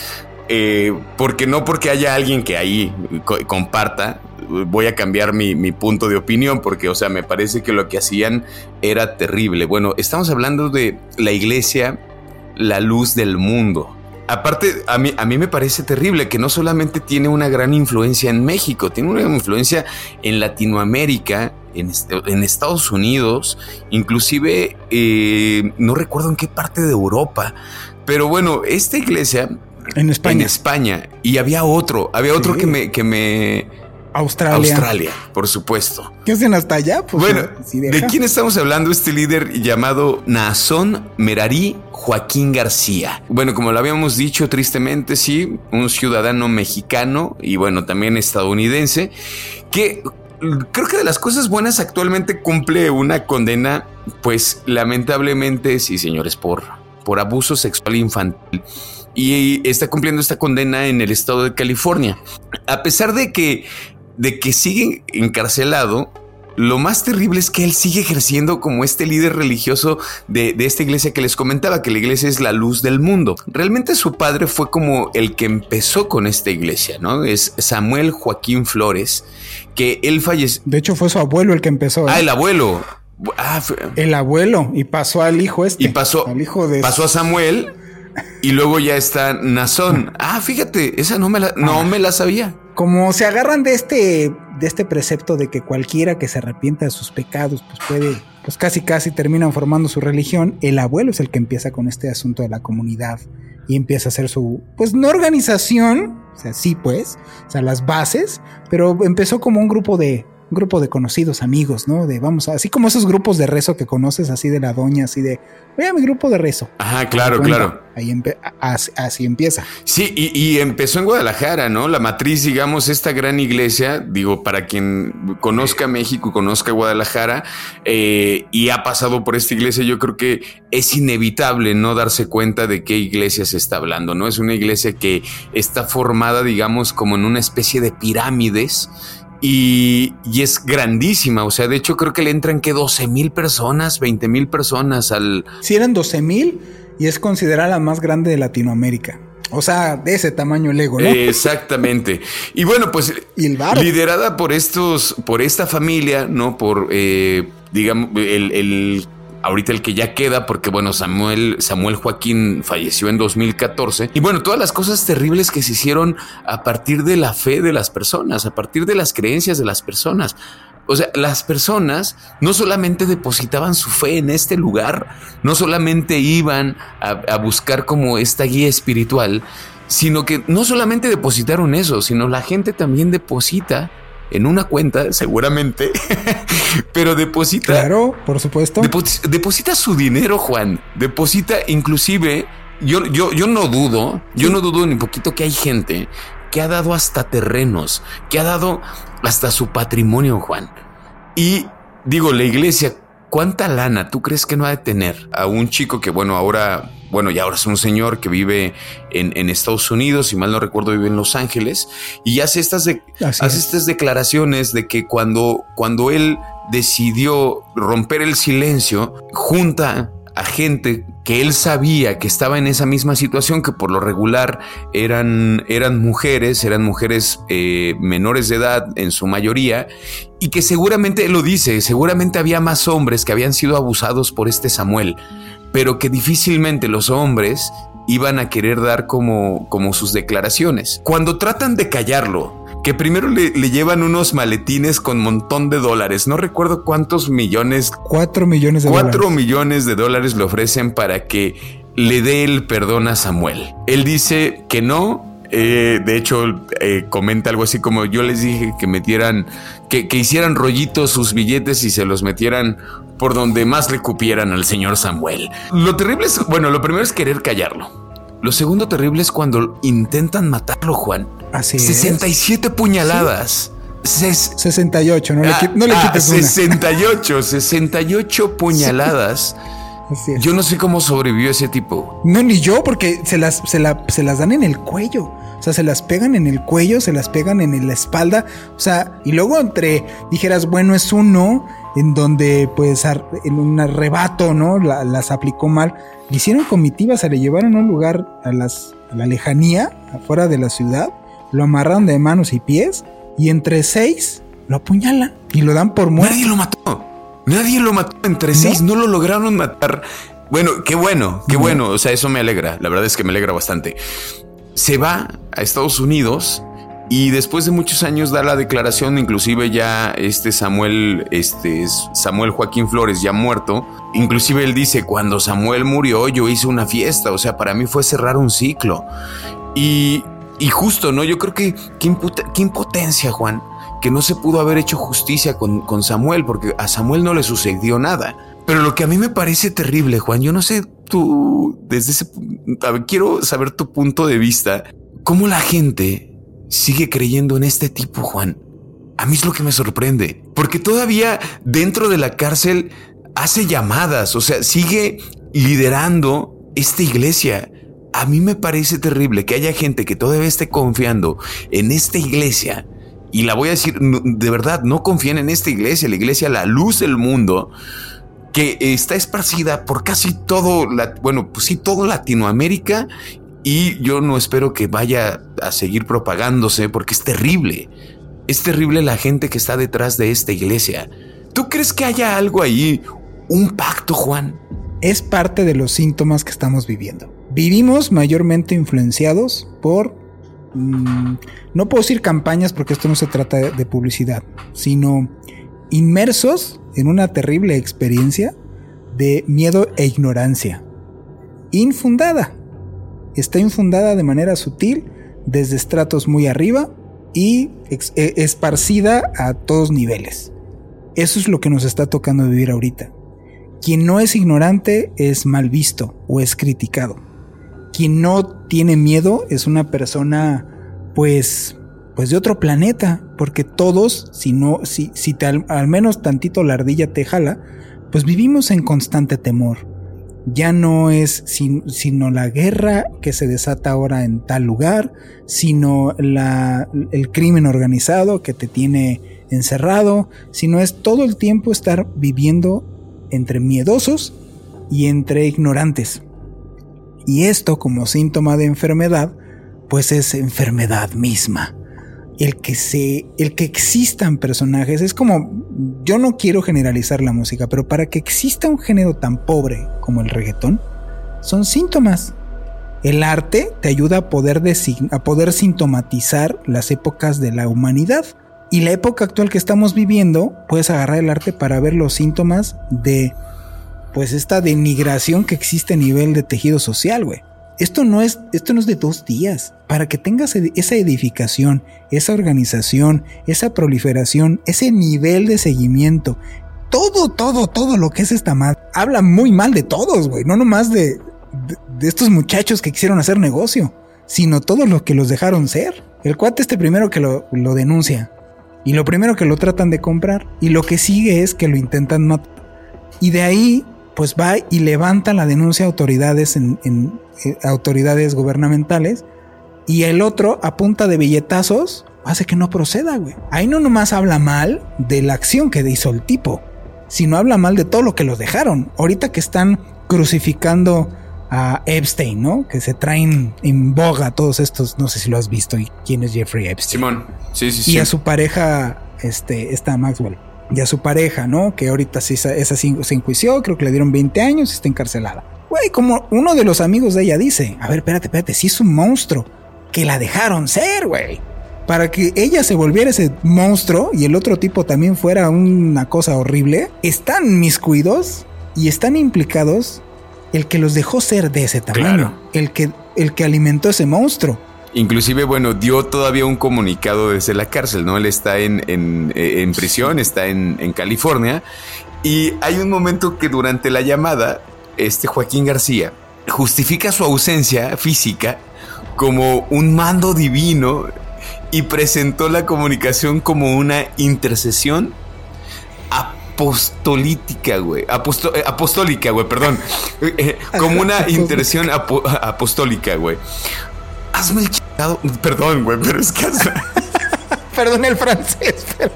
Speaker 3: Eh, porque no porque haya alguien que ahí comparta, voy a cambiar mi, mi, punto de opinión, porque, o sea, me parece que lo que hacían era terrible. Bueno, estamos hablando de la iglesia, la luz del mundo. Aparte, a mí, a mí me parece terrible que no solamente tiene una gran influencia en México, tiene una influencia en Latinoamérica, en, en Estados Unidos, inclusive, eh, no recuerdo en qué parte de Europa, Pero bueno, esta iglesia
Speaker 7: En España.
Speaker 3: en España y había otro, había otro que me que me
Speaker 7: Australia.
Speaker 3: Australia, por supuesto.
Speaker 7: ¿Qué hacen hasta allá? Pues,
Speaker 3: Bueno, ¿de quién estamos hablando? Este líder llamado Naasón Merari Joaquín García. Bueno, como lo habíamos dicho tristemente, sí, un ciudadano mexicano y bueno, también estadounidense, que creo que de las cosas buenas actualmente cumple una condena, pues lamentablemente, sí, señores, por, por abuso sexual infantil. Y está cumpliendo esta condena en el estado de California. A pesar de que de que sigue encarcelado, lo más terrible es que él sigue ejerciendo como este líder religioso de, de, esta iglesia que les comentaba, que la iglesia es la luz del mundo. Realmente su padre fue como el que empezó con esta iglesia, ¿no? Es Samuel Joaquín Flores, que él falleció.
Speaker 7: De hecho, fue su abuelo el que empezó. ¿eh?
Speaker 3: Ah, el abuelo. Ah.
Speaker 7: El abuelo, y pasó al hijo este.
Speaker 3: Y pasó,
Speaker 7: al hijo de
Speaker 3: pasó a Samuel. Y luego ya está Nazón. Ah, fíjate, esa no me la, no
Speaker 7: Ah.
Speaker 3: me la sabía.
Speaker 7: Como se agarran de este, de este precepto de que cualquiera que se arrepienta de sus pecados, pues puede, pues casi casi terminan formando su religión, el abuelo es el que empieza con este asunto de la comunidad y empieza a hacer su, pues no organización, o sea, sí pues, o sea, las bases, pero empezó como un grupo de, grupo de conocidos amigos, ¿no? De vamos, a, así como esos grupos de rezo que conoces, así de la doña, así de, voy a mi grupo de rezo.
Speaker 3: Ajá, claro, claro.
Speaker 7: Ahí empe- así, así empieza.
Speaker 3: Sí, y, y empezó en Guadalajara, ¿no? La matriz, digamos, esta gran iglesia, digo, para quien conozca México y conozca Guadalajara eh, y ha pasado por esta iglesia, yo creo que es inevitable no darse cuenta de qué iglesia se está hablando, ¿no? Es una iglesia que está formada, digamos, como en una especie de pirámides. Y, y es grandísima, o sea, de hecho creo que le entran que 12 mil personas, 20 mil personas al,
Speaker 7: Si eran 12 mil y es considerada la más grande de Latinoamérica. O sea, de ese tamaño el ego, ¿no?
Speaker 3: Exactamente. Y bueno, pues
Speaker 7: Y el
Speaker 3: liderada por estos, por esta familia, ¿no? Por, eh, digamos, el, el- ahorita el que ya queda, porque bueno, Samuel, Samuel Joaquín falleció en 2014. Y bueno, todas las cosas terribles que se hicieron a partir de la fe de las personas, a partir de las creencias de las personas. O sea, las personas no solamente depositaban su fe en este lugar, no solamente iban a, a buscar como esta guía espiritual, sino que no solamente depositaron eso, sino la gente también deposita en una cuenta, seguramente, pero deposita,
Speaker 7: Claro, por supuesto.
Speaker 3: depos- deposita su dinero, Juan, deposita inclusive, yo, yo, yo no dudo, yo no dudo ni poquito que hay gente que ha dado hasta terrenos, que ha dado hasta su patrimonio, Juan. Y digo, la iglesia, ¿cuánta lana tú crees que no ha de tener a un chico que, bueno, ahora, bueno, ya ahora es un señor que vive en, en Estados Unidos, si mal no recuerdo, vive en Los Ángeles, y hace estas, de- hace
Speaker 7: es.
Speaker 3: estas declaraciones de que cuando, cuando él decidió romper el silencio, junta a gente que él sabía que estaba en esa misma situación, que por lo regular eran, eran mujeres, eran mujeres eh, menores de edad en su mayoría, y que seguramente, él lo dice, seguramente había más hombres que habían sido abusados por este Samuel, pero que difícilmente los hombres iban a querer dar como, como sus declaraciones. Cuando tratan de callarlo, que primero le, le llevan unos maletines con montón de dólares, no recuerdo cuántos millones,
Speaker 7: Cuatro millones de
Speaker 3: cuatro
Speaker 7: dólares.
Speaker 3: millones de dólares le ofrecen para que le dé el perdón a Samuel. Él dice que no. eh, de hecho, eh, comenta algo así como yo les dije que metieran, que, que hicieran rollitos sus billetes y se los metieran por donde más le cupieran al señor Samuel. Lo terrible es, bueno, lo primero es querer callarlo. Lo segundo terrible es cuando intentan matarlo, Juan.
Speaker 7: Así es.
Speaker 3: 67 puñaladas. Ses-
Speaker 7: 68, no le,
Speaker 3: Ah,
Speaker 7: qui- no le
Speaker 3: ah,
Speaker 7: quites una.
Speaker 3: 68, 68 puñaladas.
Speaker 7: Así es.
Speaker 3: Yo no sé cómo sobrevivió ese tipo.
Speaker 7: No, ni yo, porque se las, se, la- se las dan en el cuello. O sea, se las pegan en el cuello, se las pegan en la espalda. O sea, y luego entre, dijeras, bueno, es uno en donde, pues, en un arrebato, ¿no? La- las aplicó mal. Le hicieron comitiva, se le llevaron a un lugar a, las, a la lejanía, afuera de la ciudad. Lo amarraron de manos y pies. Y entre seis lo apuñalan y lo dan por muerto.
Speaker 3: Nadie lo mató. Nadie lo mató. Entre seis no lo lograron matar. Bueno, qué bueno, qué
Speaker 7: No.
Speaker 3: bueno. O sea, eso me alegra. La verdad es que me alegra bastante. Se va a Estados Unidos Y después de muchos años da la declaración, inclusive ya este Samuel, este Samuel Joaquín Flores ya muerto, inclusive él dice, cuando Samuel murió yo hice una fiesta, o sea, para mí fue cerrar un ciclo. Y, y justo, ¿no? Yo creo que qué, impotencia, Juan, que no se pudo haber hecho justicia con, con Samuel, porque a Samuel no le sucedió nada. Pero lo que a mí me parece terrible, Juan, yo no sé tú, desde ese, quiero saber tu punto de vista, cómo la gente sigue creyendo en este tipo, Juan. A mí es lo que me sorprende, porque todavía dentro de la cárcel hace llamadas, o sea, sigue liderando esta iglesia. A mí me parece terrible que haya gente que todavía esté confiando en esta iglesia. Y la voy a decir, de verdad, no confíen en esta iglesia, la iglesia, la luz del mundo, que está esparcida por casi todo, bueno, pues sí, todo Latinoamérica y yo no espero que vaya a seguir propagándose porque es terrible. Es terrible la gente que está detrás de esta iglesia. ¿Tú crees que haya algo ahí? ¿Un pacto, Juan?
Speaker 7: Es parte de los síntomas que estamos viviendo. Vivimos mayormente influenciados por... Mm, no puedo decir campañas porque esto no se trata de publicidad, sino inmersos en una terrible experiencia de miedo e ignorancia. Infundada está infundada de manera sutil desde estratos muy arriba y e, esparcida a todos niveles. Eso es lo que nos está tocando vivir ahorita. Quien no es ignorante es mal visto o es criticado. Quien no tiene miedo es una persona pues pues de otro planeta, porque todos, si no si, si al, al menos tantito la ardilla te jala, pues vivimos en constante temor ya no es sino la guerra que se desata ahora en tal lugar, sino el crimen organizado que te tiene encerrado, sino es todo el tiempo estar viviendo entre miedosos y entre ignorantes. Y esto como síntoma de enfermedad, pues es enfermedad misma el que se, el que existan personajes, es como, yo no quiero generalizar la música, pero para que exista un género tan pobre como el reggaetón, son síntomas. El arte te ayuda a poder, a poder sintomatizar las épocas de la humanidad. Y la época actual que estamos viviendo, puedes agarrar el arte para ver los síntomas de, pues, esta denigración que existe a nivel de tejido social, güey. Esto no es, esto no es de dos días. Para que tengas esa edificación, esa organización, esa proliferación, ese nivel de seguimiento, todo, todo, todo lo que es esta madre, habla muy mal de todos, güey. No nomás de, de, estos muchachos que quisieron hacer negocio, sino todos los que los dejaron ser. El cuate este primero que lo, lo denuncia. Y lo primero que lo tratan de comprar. Y lo que sigue es que lo intentan matar. Y de ahí pues va y levanta la denuncia a autoridades en, eh, autoridades gubernamentales y el otro a punta de billetazos hace que no proceda, güey. Ahí no nomás habla mal de la acción que hizo el tipo, sino habla mal de todo lo que los dejaron. Ahorita que están crucificando a Epstein, ¿no? Que se traen en boga todos estos, no sé si lo has visto, y quién es Jeffrey Epstein.
Speaker 3: Simón, sí, sí, sí.
Speaker 7: Y a su pareja, este, está Maxwell y a su pareja, ¿no? Que ahorita sí, esa sí se enjuició, creo que le dieron 20 años y está encarcelada. Güey, como uno de los amigos de ella dice, a ver, espérate, espérate, si es un monstruo, que la dejaron ser, güey. Para que ella se volviera ese monstruo y el otro tipo también fuera una cosa horrible, están mis cuidos y están implicados el que los dejó ser de ese tamaño, el, que, el que alimentó ese monstruo.
Speaker 3: Inclusive, bueno, dio todavía un comunicado desde la cárcel, ¿no? Él está en, en, prisión, está en, en, California. Y hay un momento que durante la llamada, este Joaquín García justifica su ausencia física como un mando divino y presentó la comunicación como una intercesión apostolítica, güey. Eh, apostólica, güey, perdón. Eh, eh, como una intercesión apostólica, güey. Hazme el Perdón, güey, pero es que.
Speaker 7: Perdón el francés, pero.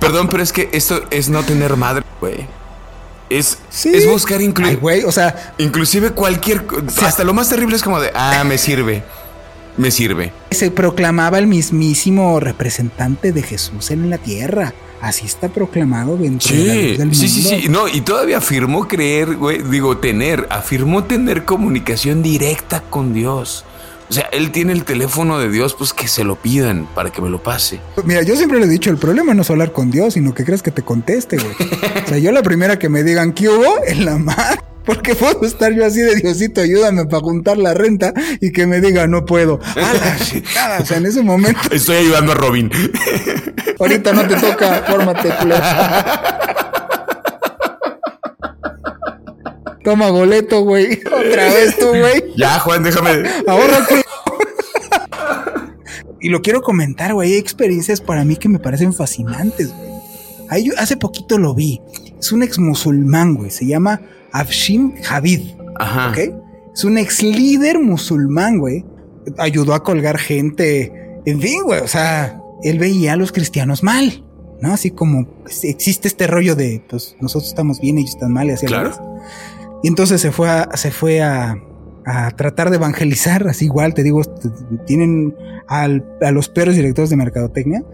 Speaker 3: Perdón, pero es que esto es no tener madre, güey. Es, es buscar incluir.
Speaker 7: güey, o sea.
Speaker 3: Inclusive cualquier. hasta lo más terrible es como de. Ah, me sirve. Me sirve.
Speaker 7: Se proclamaba el mismísimo representante de Jesús en la tierra. Así está proclamado dentro
Speaker 3: sí, del mundo. Sí, sí, sí. No, y todavía afirmó creer, güey. Digo, tener. Afirmó tener comunicación directa con Dios. O sea, él tiene el teléfono de Dios, pues que se lo pidan para que me lo pase.
Speaker 7: Mira, yo siempre le he dicho, el problema no es hablar con Dios, sino que creas que te conteste, güey. o sea, yo la primera que me digan ¿qué hubo? En la mar. Porque puedo estar yo así de Diosito, ayúdame para juntar la renta y que me diga no puedo. A la chingada, o sea, en ese momento.
Speaker 3: Estoy ayudando a Robin.
Speaker 7: Ahorita no te toca, fórmate, culero. Toma boleto, güey. Otra vez tú, güey.
Speaker 3: Ya, Juan, déjame.
Speaker 7: Ahorra. Y lo quiero comentar, güey. Hay experiencias para mí que me parecen fascinantes, güey. Ahí yo- hace poquito lo vi. Es un ex musulmán, güey. Se llama Afshin Javid.
Speaker 3: Ajá.
Speaker 7: ¿ok? Es un ex líder musulmán, güey. Ayudó a colgar gente. En fin, güey. O sea, él veía a los cristianos mal, ¿no? Así como pues, existe este rollo de, pues, nosotros estamos bien, ellos están mal y así.
Speaker 3: Claro.
Speaker 7: Y entonces se fue a, se fue a, a tratar de evangelizar, así igual, te digo, t- tienen al- a los peores directores de mercadotecnia.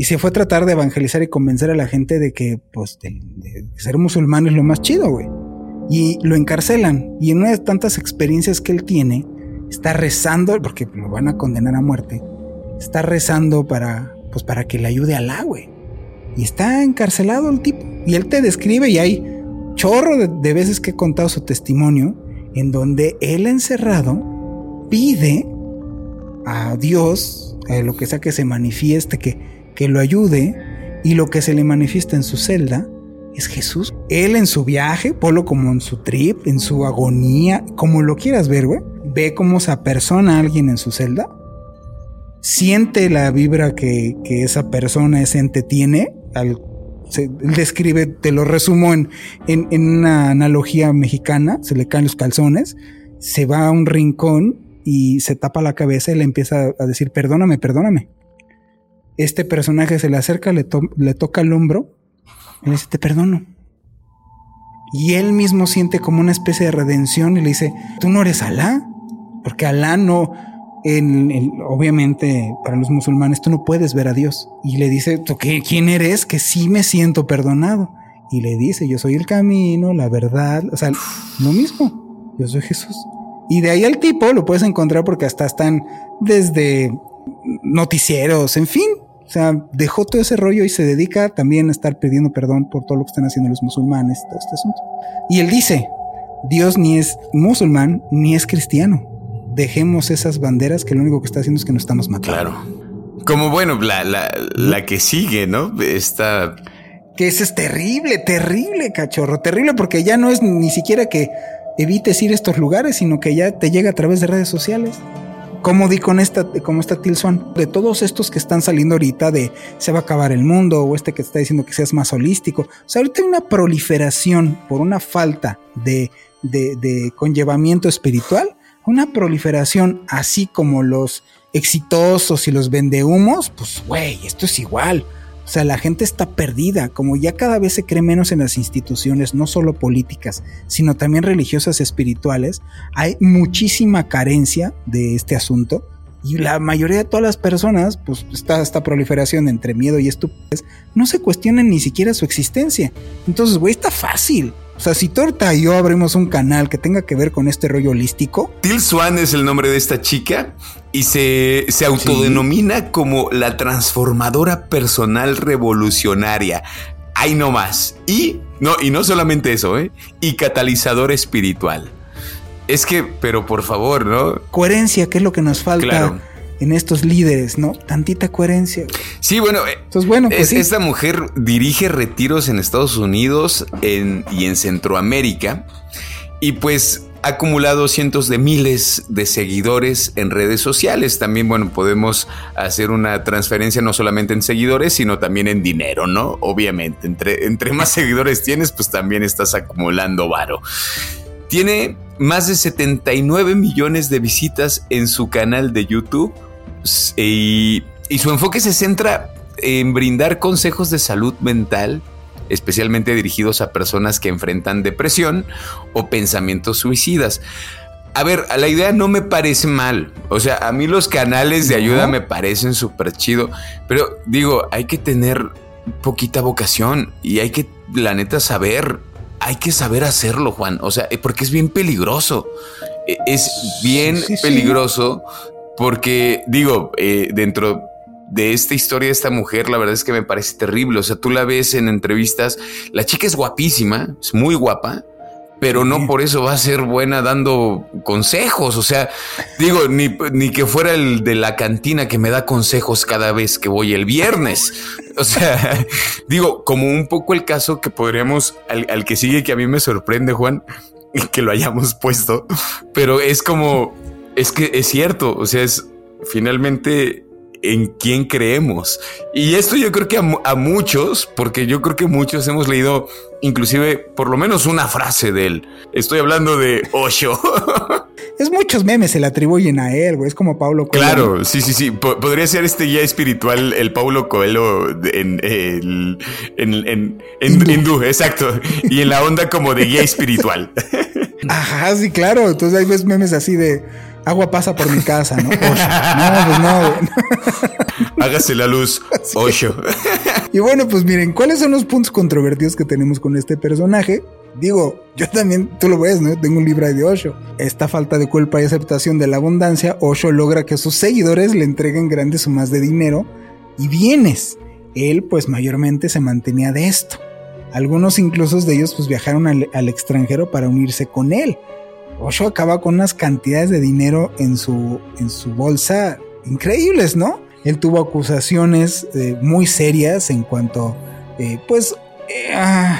Speaker 7: Y se fue a tratar de evangelizar y convencer a la gente de que, pues, de, de ser musulmán es lo más chido, güey y lo encarcelan. Y en una de tantas experiencias que él tiene, está rezando, porque lo van a condenar a muerte, está rezando para, pues para que le ayude a la güey. Y está encarcelado el tipo. Y él te describe y hay chorro de, veces que he contado su testimonio en donde él encerrado pide a Dios, a lo que sea que se manifieste, que, que lo ayude, y lo que se le manifiesta en su celda es Jesús. Él en su viaje, polo como en su trip, en su agonía, como lo quieras ver, güey, ve cómo se apersona a alguien en su celda, siente la vibra que, que esa persona, ese ente tiene, él describe, te lo resumo en, en, una analogía mexicana, se le caen los calzones, se va a un rincón y se tapa la cabeza y le empieza a decir, perdóname, perdóname. Este personaje se le acerca, le toca el hombro le dice, te perdono. Y él mismo siente como una especie de redención y le dice, tú no eres Alá, porque Alá no, en- obviamente para los musulmanes tú no puedes ver a Dios. Y le dice, ¿tú qué, quién eres? Que sí me siento perdonado. Y le dice, yo soy el camino, la verdad, o sea, lo mismo, yo soy Jesús. Y de ahí al tipo lo puedes encontrar porque hasta están desde noticieros, en fin. O sea, dejó todo ese rollo y se dedica también a estar pidiendo perdón por todo lo que están haciendo los musulmanes, todo este asunto. Y él dice, Dios ni es musulmán ni es cristiano. Dejemos esas banderas que lo único que está haciendo es que nos estamos matando.
Speaker 3: Claro. Como bueno, la, la, la que sigue, ¿no? Esta.
Speaker 7: Que eso es terrible, terrible, cachorro, terrible porque ya no es ni siquiera que evites ir a estos lugares, sino que ya te llega a través de redes sociales. Como di con esta, como esta Tilson, de todos estos que están saliendo ahorita de se va a acabar el mundo o este que está diciendo que seas más holístico. O sea, ahorita hay una proliferación por una falta de, de, de conllevamiento espiritual, una proliferación así como los exitosos y los vendehumos, pues güey, esto es igual. O sea, la gente está perdida, como ya cada vez se cree menos en las instituciones, no solo políticas, sino también religiosas espirituales, hay muchísima carencia de este asunto. Y la mayoría de todas las personas, pues está esta proliferación entre miedo y estupidez, no se cuestionan ni siquiera su existencia. Entonces, güey, está fácil. O sea, si Torta y yo abrimos un canal que tenga que ver con este rollo holístico,
Speaker 3: Til Swan es el nombre de esta chica y se, se autodenomina como la transformadora personal revolucionaria. Ahí no más. Y no, y no solamente eso, ¿eh? Y catalizador espiritual. Es que, pero por favor, ¿no?
Speaker 7: coherencia, que es lo que nos falta
Speaker 3: Claro.
Speaker 7: En estos líderes, ¿no? Tantita coherencia.
Speaker 3: Sí, bueno, eh,
Speaker 7: Entonces, bueno, pues
Speaker 3: es-
Speaker 7: sí.
Speaker 3: esta mujer dirige retiros en Estados Unidos en- y en Centroamérica y pues ha acumulado cientos de miles de seguidores en redes sociales. También, bueno, podemos hacer una transferencia no solamente en seguidores, sino también en dinero, ¿no? Obviamente, entre, entre más seguidores tienes, pues también estás acumulando varo. Tiene más de 79 millones de visitas en su canal de YouTube y, y su enfoque se centra en brindar consejos de salud mental, especialmente dirigidos a personas que enfrentan depresión o pensamientos suicidas. A ver, a la idea no me parece mal. O sea, a mí los canales de ayuda me parecen súper chido. Pero digo, hay que tener poquita vocación y hay que, la neta, saber. Hay que saber hacerlo, Juan. O sea, eh, porque es bien peligroso. e, es bien peligroso porque, digo, eh, dentro de esta historia de esta mujer, la verdad es que me parece terrible. O sea, tú la ves en entrevistas, la chica es guapísima, es muy guapa, pero no por eso va a ser buena dando consejos. O sea, digo, ni, ni, que fuera el de la cantina que me da consejos cada vez que voy el viernes. O sea, digo, como un poco el caso que podríamos, al, al que sigue, que a mí me sorprende, Juan, que lo hayamos puesto, pero es como, es que es cierto. O sea, es finalmente en quién creemos. Y esto yo creo que a, muchos, porque yo creo que muchos hemos leído inclusive por lo menos una frase de él. Estoy hablando de Osho.
Speaker 7: es muchos memes se le atribuyen a él, güey. Es como Pablo
Speaker 3: Coelho. Claro, sí, sí, sí. podría ser este guía espiritual, el Paulo Coelho en, en, en, en hindú. exacto. Y en la onda como de guía espiritual.
Speaker 7: Ajá, sí, claro. Entonces hay ves memes así de agua pasa por mi casa, ¿no? No, pues no,
Speaker 3: Hágase la luz, Osho.
Speaker 7: y bueno, pues miren, ¿cuáles son los puntos controvertidos que tenemos con este personaje? Digo, yo también, tú lo ves, ¿no? Tengo un libro de Osho. Esta falta de culpa y aceptación de la abundancia, Osho logra que sus seguidores le entreguen grandes sumas de dinero y bienes. Él, pues mayormente se mantenía de esto. Algunos incluso de ellos pues viajaron al, al extranjero para unirse con él. Osho acaba con unas cantidades de dinero en su, en su bolsa increíbles, ¿no? Él tuvo acusaciones eh, muy serias en cuanto, eh, pues, eh, ah,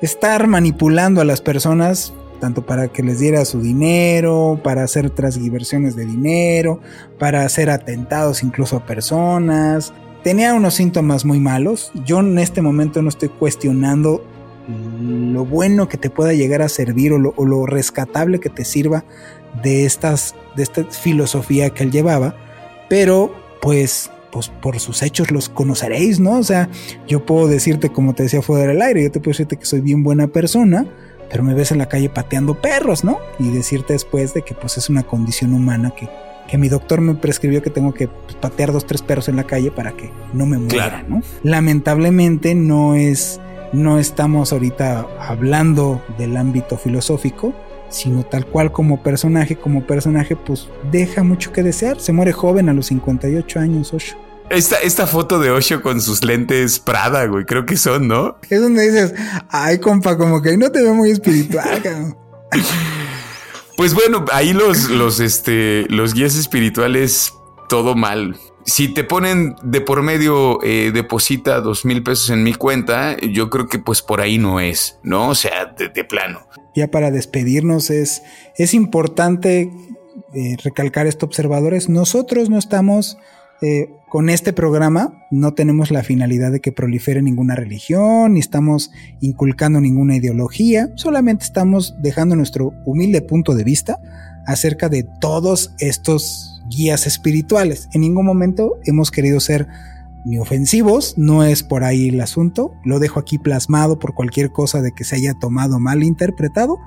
Speaker 7: estar manipulando a las personas, tanto para que les diera su dinero, para hacer transversiones de dinero, para hacer atentados incluso a personas. Tenía unos síntomas muy malos. Yo en este momento no estoy cuestionando lo bueno que te pueda llegar a servir o lo, rescatable que te sirva de, estas, de esta filosofía que él llevaba, pero pues, pues por sus hechos los conoceréis, ¿no? O sea, yo puedo decirte, como te decía fuera del aire, yo te puedo decirte que soy bien buena persona, pero me ves en la calle pateando perros, ¿no? Y decirte después de que pues es una condición humana que, que mi doctor me prescribió que tengo que pues, patear dos, tres perros en la calle para que no me muera, ¿no? Lamentablemente no es no estamos ahorita hablando del ámbito filosófico, sino tal cual como personaje, como personaje pues deja mucho que desear, se muere joven a los 58 años, Osho.
Speaker 3: Esta, esta foto de Osho con sus lentes Prada, güey, creo que son, ¿no?
Speaker 7: Es donde dices, ay, compa, como que no te veo muy espiritual,
Speaker 3: Pues bueno, ahí los, los, este, los guías espirituales, todo mal si te ponen de por medio, eh, deposita dos mil pesos en mi cuenta, yo creo que pues por ahí no es, ¿no? O sea, de, plano.
Speaker 7: Ya para despedirnos es, es importante eh, recalcar esto, observadores. Nosotros no estamos eh, con este programa, no tenemos la finalidad de que prolifere ninguna religión, ni estamos inculcando ninguna ideología, solamente estamos dejando nuestro humilde punto de vista acerca de todos estos guías espirituales. En ningún momento hemos querido ser ni ofensivos, no es por ahí el asunto, lo dejo aquí plasmado por cualquier cosa de que se haya tomado mal interpretado.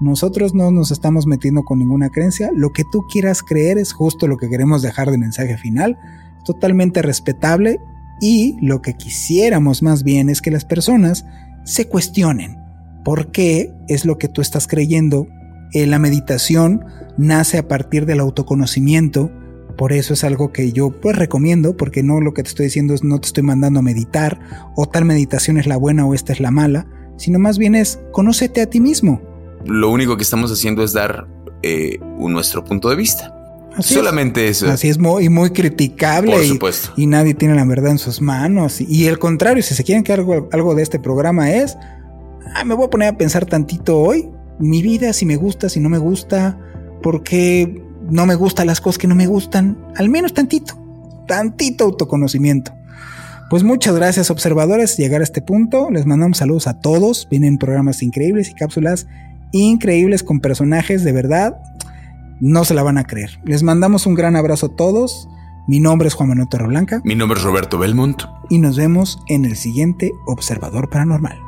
Speaker 7: Nosotros no nos estamos metiendo con ninguna creencia, lo que tú quieras creer es justo lo que queremos dejar de mensaje final, totalmente respetable. Y lo que quisiéramos más bien es que las personas se cuestionen. Por qué es lo que tú estás creyendo eh, la meditación nace a partir del autoconocimiento, por eso es algo que yo pues recomiendo, porque no lo que te estoy diciendo es no te estoy mandando a meditar, o tal meditación es la buena o esta es la mala, sino más bien es conócete a ti mismo.
Speaker 3: Lo único que estamos haciendo es dar eh, nuestro punto de vista. Solamente eso.
Speaker 7: Así es muy, muy criticable.
Speaker 3: Por supuesto.
Speaker 7: Y, nadie tiene la verdad en sus manos. Y, el contrario, si se quieren que algo, algo de este programa es, ah, me voy a poner a pensar tantito hoy mi vida, si me gusta, si no me gusta, porque no me gustan las cosas que no me gustan, al menos tantito, tantito autoconocimiento. Pues muchas gracias observadores, llegar a este punto, les mandamos saludos a todos, vienen programas increíbles y cápsulas increíbles con personajes de verdad, no se la van a creer. Les mandamos un gran abrazo a todos, mi nombre es Juan Manuel Torreblanca.
Speaker 3: Mi nombre es Roberto Belmont.
Speaker 7: Y nos vemos en el siguiente Observador Paranormal.